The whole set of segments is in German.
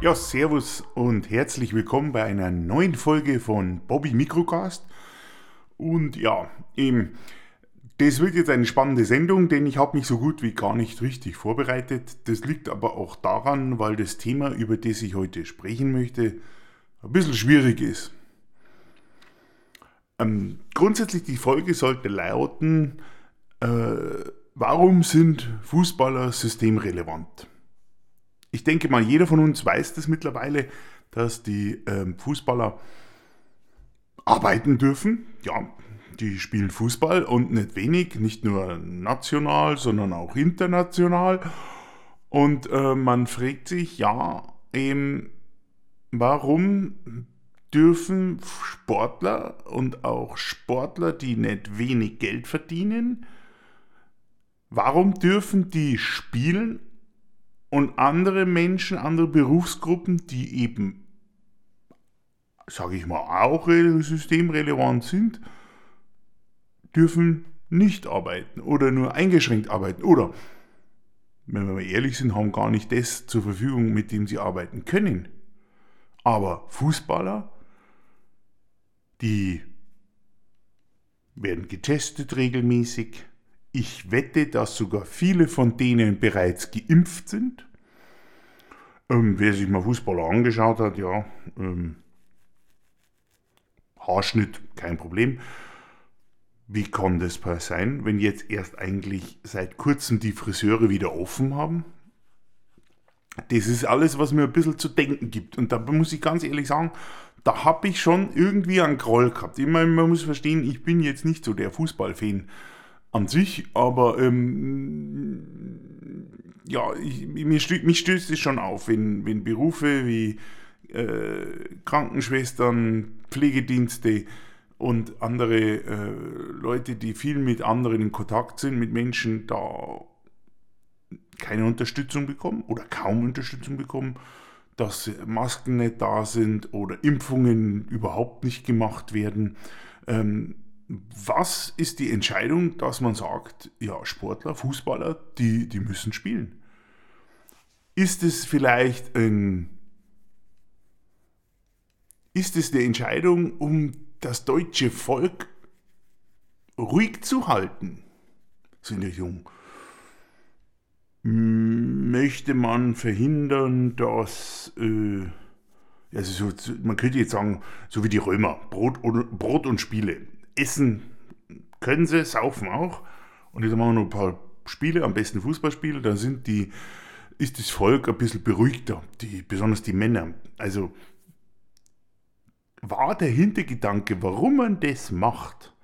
Ja, servus und herzlich willkommen bei einer neuen Folge von Bobby Microcast. Und ja, eben, das wird jetzt eine spannende Sendung, denn ich habe mich so gut wie gar nicht richtig vorbereitet. Das liegt aber auch daran, weil das Thema, über das ich heute sprechen möchte, ein bisschen schwierig ist. Ähm, grundsätzlich die Folge sollte lauten, äh, warum sind Fußballer systemrelevant? Ich denke mal, jeder von uns weiß das mittlerweile, dass die ähm, Fußballer arbeiten dürfen. Ja, die spielen Fußball und nicht wenig, nicht nur national, sondern auch international. Und äh, man fragt sich, ja, eben, warum dürfen Sportler und auch Sportler, die nicht wenig Geld verdienen, warum dürfen die spielen und andere Menschen, andere Berufsgruppen, die eben, sage ich mal, auch systemrelevant sind, dürfen nicht arbeiten oder nur eingeschränkt arbeiten oder, wenn wir mal ehrlich sind, haben gar nicht das zur Verfügung, mit dem sie arbeiten können. Aber Fußballer, die werden getestet regelmäßig, ich wette, dass sogar viele von denen bereits geimpft sind. Ähm, wer sich mal Fußballer angeschaut hat, ja, ähm, Haarschnitt, kein Problem. Wie kann das sein, wenn jetzt erst eigentlich seit kurzem die Friseure wieder offen haben? Das ist alles, was mir ein bisschen zu denken gibt. Und da muss ich ganz ehrlich sagen, da habe ich schon irgendwie einen Groll gehabt. Ich meine, man muss verstehen, ich bin jetzt nicht so der Fußballfan an sich, aber ähm, ja, ich, mich, stößt, mich stößt es schon auf, wenn, wenn Berufe wie äh, Krankenschwestern, Pflegedienste und andere äh, Leute, die viel mit anderen in Kontakt sind, mit Menschen, da keine Unterstützung bekommen oder kaum Unterstützung bekommen, dass Masken nicht da sind oder Impfungen überhaupt nicht gemacht werden. Ähm, was ist die Entscheidung, dass man sagt, ja, Sportler, Fußballer, die, die müssen spielen? Ist es vielleicht ein, ist es eine Entscheidung, um das deutsche Volk ruhig zu halten? So in Richtung. Möchte man verhindern, dass, äh, also so, man könnte jetzt sagen, so wie die Römer, Brot, Brot und Spiele essen können sie, saufen auch. Und jetzt machen wir noch ein paar Spiele, am besten Fußballspiele, da sind die, ist das Volk ein bisschen beruhigter, die, besonders die Männer. Also war der Hintergedanke, warum man das macht,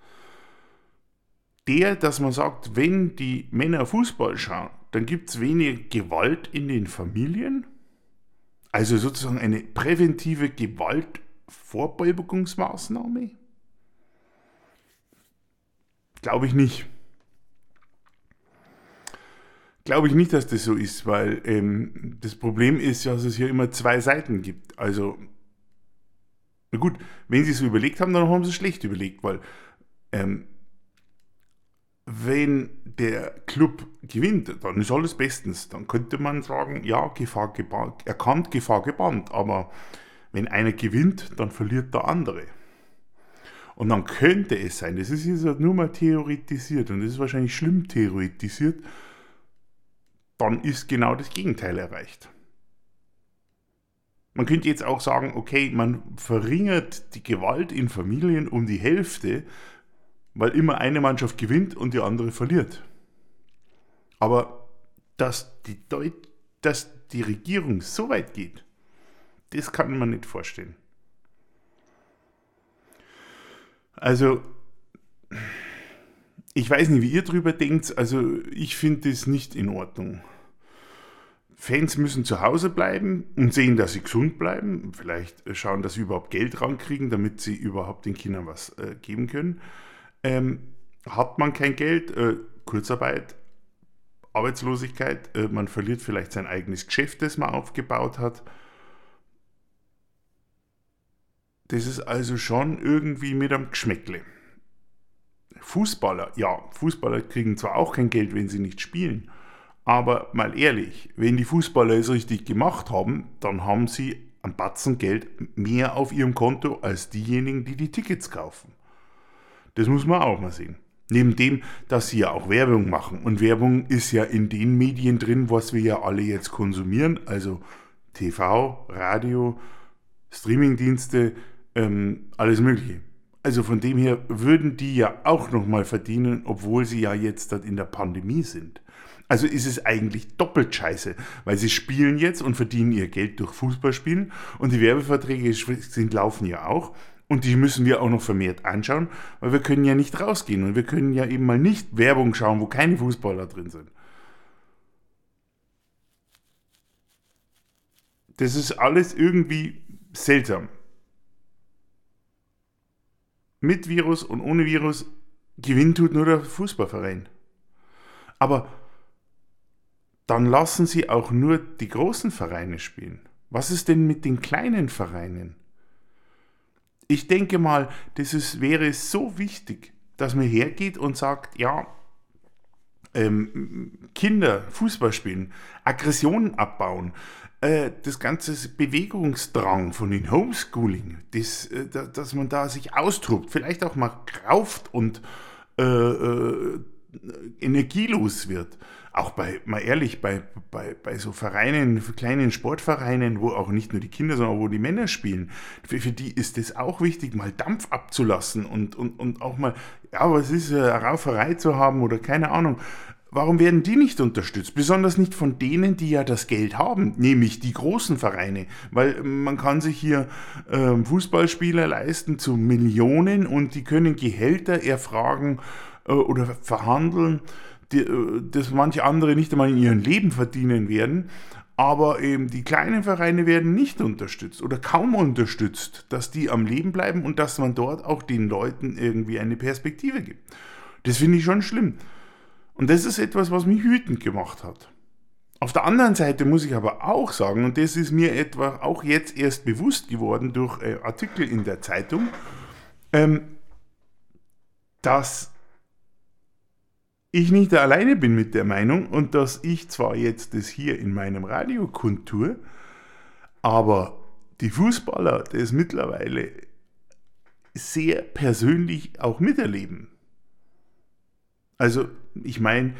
der, dass man sagt, wenn die Männer Fußball schauen, dann gibt es weniger Gewalt in den Familien. Also sozusagen eine präventive Gewaltvorbeugungsmaßnahme. Glaube ich nicht. Glaube ich nicht, dass das so ist, weil ähm, das Problem ist, dass es hier immer zwei Seiten gibt. Also, na gut, wenn sie es so überlegt haben, dann haben sie es schlecht überlegt, weil ähm, wenn der Club gewinnt, dann ist alles bestens. Dann könnte man sagen, ja, Gefahr gebannt, erkannt, Gefahr gebannt. Aber wenn einer gewinnt, dann verliert der andere. Und dann könnte es sein, das ist jetzt nur mal theoretisiert und das ist wahrscheinlich schlimm theoretisiert, dann ist genau das Gegenteil erreicht. Man könnte jetzt auch sagen, okay, man verringert die Gewalt in Familien um die Hälfte, weil immer eine Mannschaft gewinnt und die andere verliert. Aber dass die, Deut dass die Regierung so weit geht, das kann man nicht vorstellen. Also, ich weiß nicht, wie ihr drüber denkt. Also, ich finde das nicht in Ordnung. Fans müssen zu Hause bleiben und sehen, dass sie gesund bleiben. Vielleicht schauen, dass sie überhaupt Geld rankriegen, damit sie überhaupt den Kindern was äh, geben können. Ähm, hat man kein Geld, äh, Kurzarbeit, Arbeitslosigkeit, äh, man verliert vielleicht sein eigenes Geschäft, das man aufgebaut hat Das ist also schon irgendwie mit einem Geschmäckle. Fußballer, ja, Fußballer kriegen zwar auch kein Geld, wenn sie nicht spielen, Aber mal ehrlich, wenn die Fußballer es richtig gemacht haben, dann haben sie ein Batzen Geld mehr auf ihrem Konto als diejenigen, die die Tickets kaufen. Das muss man auch mal sehen. Neben dem, dass sie ja auch Werbung machen. Und Werbung ist ja in den Medien drin, was wir ja alle jetzt konsumieren. Also TV, Radio, Streamingdienste, ähm, alles Mögliche. Also von dem her würden die ja auch nochmal verdienen, obwohl sie ja jetzt in der Pandemie sind. Also ist es eigentlich doppelt scheiße, weil sie spielen jetzt und verdienen ihr Geld durch Fußballspielen und die Werbeverträge sind, laufen ja auch. Und die müssen wir auch noch vermehrt anschauen, weil wir können ja nicht rausgehen und wir können ja eben mal nicht Werbung schauen, wo keine Fußballer drin sind. Das ist alles irgendwie seltsam. Mit Virus und ohne Virus gewinnt tut nur der Fußballverein. Aber dann lassen sie auch nur die großen Vereine spielen. Was ist denn mit den kleinen Vereinen? Ich denke mal, das ist, wäre so wichtig, dass man hergeht und sagt, ja, ähm, Kinder Fußball spielen, Aggressionen abbauen, äh, das ganze Bewegungsdrang von den Homeschooling, das, äh, dass man da sich austobt, vielleicht auch mal rauft und äh, äh energielos wird auch bei, mal ehrlich, bei, bei, bei so Vereinen, kleinen Sportvereinen, wo auch nicht nur die Kinder, sondern wo die Männer spielen, für, für die ist es auch wichtig, mal Dampf abzulassen und, und, und auch mal, ja, was ist, eine Rauferei zu haben oder keine Ahnung. Warum werden die nicht unterstützt? Besonders nicht von denen, die ja das Geld haben, nämlich die großen Vereine. Weil man kann sich hier äh, Fußballspieler leisten zu Millionen und die können Gehälter erfragen äh, oder verhandeln die, äh, das manche andere nicht einmal in ihrem Leben verdienen werden. Aber eben die kleinen Vereine werden nicht unterstützt oder kaum unterstützt, dass die am Leben bleiben und dass man dort auch den Leuten irgendwie eine Perspektive gibt. Das finde ich schon schlimm. Und das ist etwas, was mich wütend gemacht hat. Auf der anderen Seite muss ich aber auch sagen, und das ist mir etwa auch jetzt erst bewusst geworden durch äh, Artikel in der Zeitung, ähm, dass ich nicht alleine bin mit der Meinung und dass ich zwar jetzt das hier in meinem Radio kundtue, aber die Fußballer das mittlerweile sehr persönlich auch miterleben. Also ich meine,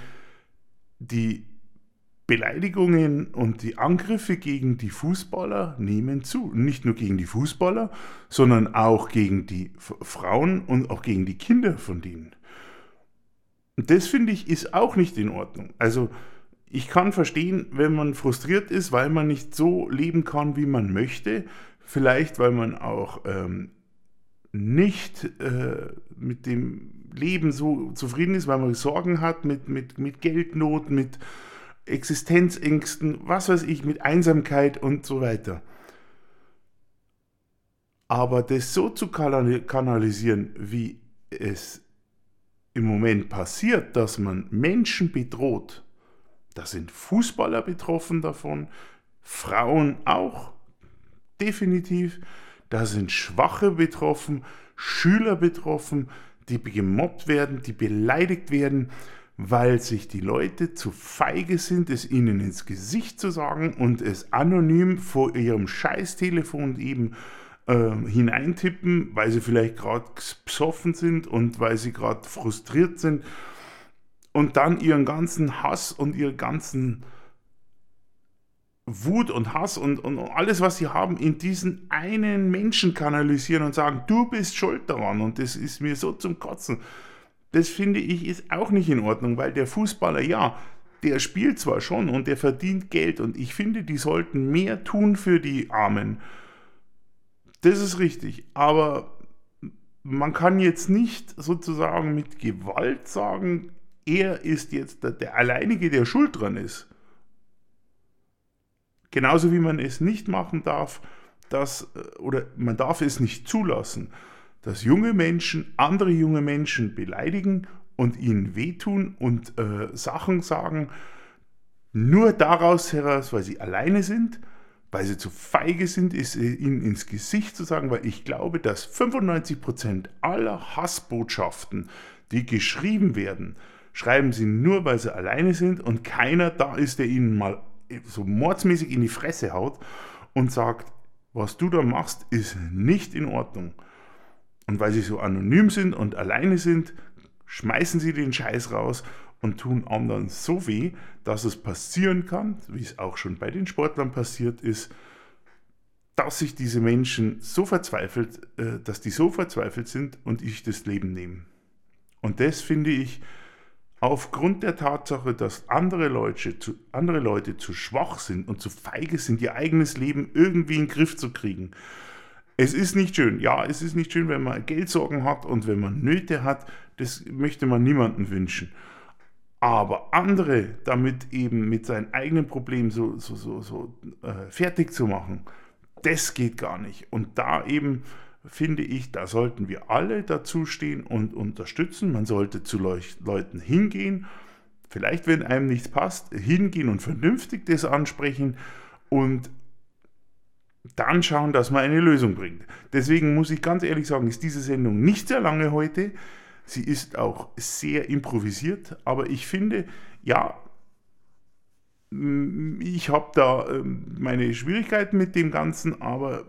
die Beleidigungen und die Angriffe gegen die Fußballer nehmen zu. Nicht nur gegen die Fußballer, sondern auch gegen die Frauen und auch gegen die Kinder von denen. Und das finde ich ist auch nicht in Ordnung. Also ich kann verstehen, wenn man frustriert ist, weil man nicht so leben kann, wie man möchte. Vielleicht, weil man auch ähm, nicht äh, mit dem Leben so zufrieden ist, weil man Sorgen hat mit, mit, mit Geldnot, mit Existenzängsten, was weiß ich, mit Einsamkeit und so weiter. Aber das so zu kanalisieren, wie es im Moment passiert, dass man Menschen bedroht, da sind Fußballer betroffen davon, Frauen auch, definitiv, da sind Schwache betroffen, Schüler betroffen, die gemobbt werden, die beleidigt werden, weil sich die Leute zu feige sind, es ihnen ins Gesicht zu sagen und es anonym vor ihrem Scheißtelefon eben äh, hineintippen, weil sie vielleicht gerade besoffen sind und weil sie gerade frustriert sind und dann ihren ganzen Hass und ihren ganzen Wut und Hass und, und alles, was sie haben, in diesen einen Menschen kanalisieren und sagen, du bist schuld daran und das ist mir so zum Kotzen. Das finde ich ist auch nicht in Ordnung, weil der Fußballer, ja, der spielt zwar schon und der verdient Geld und ich finde, die sollten mehr tun für die Armen. Das ist richtig. Aber man kann jetzt nicht sozusagen mit Gewalt sagen, er ist jetzt der, der alleinige, der schuld dran ist. Genauso wie man es nicht machen darf, dass, oder man darf es nicht zulassen, dass junge Menschen andere junge Menschen beleidigen und ihnen wehtun und äh, Sachen sagen, nur daraus heraus, weil sie alleine sind weil sie zu feige sind, ist ihnen ins Gesicht zu sagen, weil ich glaube, dass 95% aller Hassbotschaften, die geschrieben werden, schreiben sie nur, weil sie alleine sind und keiner da ist, der ihnen mal so mordsmäßig in die Fresse haut und sagt, was du da machst, ist nicht in Ordnung. Und weil sie so anonym sind und alleine sind, schmeißen sie den Scheiß raus und tun anderen so weh, dass es passieren kann, wie es auch schon bei den Sportlern passiert ist, dass sich diese Menschen so verzweifelt, äh, dass die so verzweifelt sind und ich das Leben nehmen. Und das finde ich aufgrund der Tatsache, dass andere Leute, zu, andere Leute zu schwach sind und zu feige sind, ihr eigenes Leben irgendwie in den Griff zu kriegen. Es ist nicht schön. Ja, es ist nicht schön, wenn man Geldsorgen hat und wenn man Nöte hat. Das möchte man niemandem wünschen. Aber andere damit eben mit seinen eigenen Problemen so, so, so, so äh, fertig zu machen, das geht gar nicht. Und da eben finde ich, da sollten wir alle dazu stehen und unterstützen. Man sollte zu Leuten hingehen, vielleicht wenn einem nichts passt, hingehen und vernünftig das ansprechen und dann schauen, dass man eine Lösung bringt. Deswegen muss ich ganz ehrlich sagen, ist diese Sendung nicht sehr lange heute. Sie ist auch sehr improvisiert, aber ich finde, ja, ich habe da ähm, meine Schwierigkeiten mit dem Ganzen, aber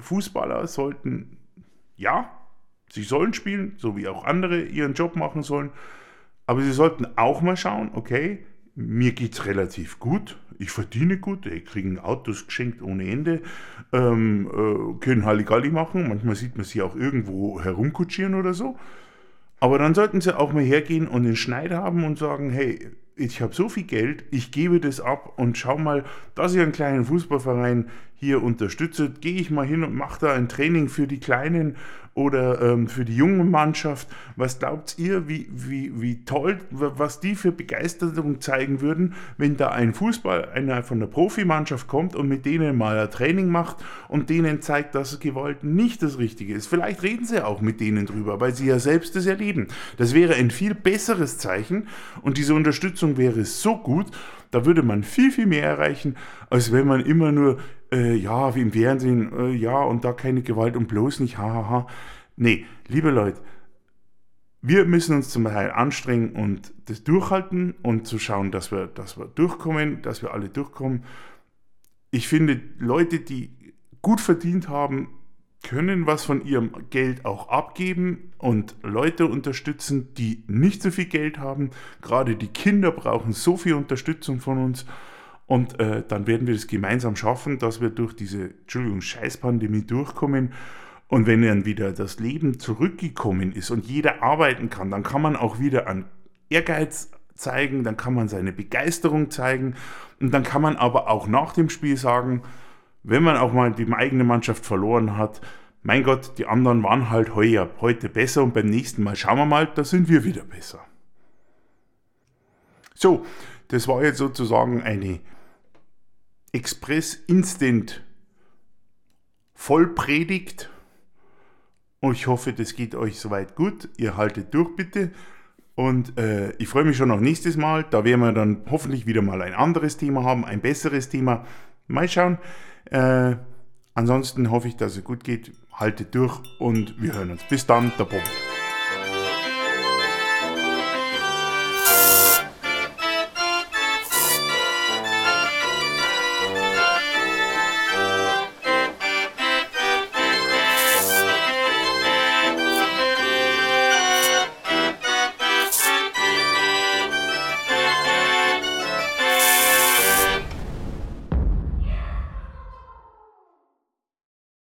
Fußballer sollten, ja, sie sollen spielen, so wie auch andere ihren Job machen sollen, aber sie sollten auch mal schauen, okay, mir geht es relativ gut, ich verdiene gut, die kriegen Autos geschenkt ohne Ende, ähm, äh, können Halligalli machen, manchmal sieht man sie auch irgendwo herumkutschieren oder so. Aber dann sollten sie auch mal hergehen und den Schneid haben und sagen, hey, ich habe so viel Geld, ich gebe das ab und schau mal, dass ich einen kleinen Fußballverein hier unterstütze, gehe ich mal hin und mache da ein Training für die Kleinen oder ähm, für die junge Mannschaft. Was glaubt ihr, wie, wie, wie toll, was die für Begeisterung zeigen würden, wenn da ein Fußball, einer von der Profimannschaft kommt und mit denen mal ein Training macht und denen zeigt, dass Gewalt nicht das Richtige ist. Vielleicht reden sie auch mit denen drüber, weil sie ja selbst das erleben. Das wäre ein viel besseres Zeichen und diese Unterstützung wäre so gut, da würde man viel, viel mehr erreichen, als wenn man immer nur, äh, ja, wie im Fernsehen, äh, ja, und da keine Gewalt und bloß nicht, hahaha. Ha, ha. Nee, liebe Leute, wir müssen uns zum Teil anstrengen und das durchhalten und zu schauen, dass wir, dass wir durchkommen, dass wir alle durchkommen. Ich finde, Leute, die gut verdient haben, können was von ihrem Geld auch abgeben und Leute unterstützen, die nicht so viel Geld haben. Gerade die Kinder brauchen so viel Unterstützung von uns. Und äh, dann werden wir es gemeinsam schaffen, dass wir durch diese, Entschuldigung, Scheißpandemie durchkommen. Und wenn dann wieder das Leben zurückgekommen ist und jeder arbeiten kann, dann kann man auch wieder an Ehrgeiz zeigen, dann kann man seine Begeisterung zeigen und dann kann man aber auch nach dem Spiel sagen, wenn man auch mal die eigene Mannschaft verloren hat, mein Gott, die anderen waren halt heuer, heute besser und beim nächsten Mal schauen wir mal, da sind wir wieder besser. So, das war jetzt sozusagen eine Express-Instant Vollpredigt. Und ich hoffe, das geht euch soweit gut. Ihr haltet durch bitte. Und äh, ich freue mich schon auf nächstes Mal. Da werden wir dann hoffentlich wieder mal ein anderes Thema haben, ein besseres Thema. Mal schauen. Äh, ansonsten hoffe ich, dass es gut geht. Haltet durch und wir hören uns. Bis dann, der Bob.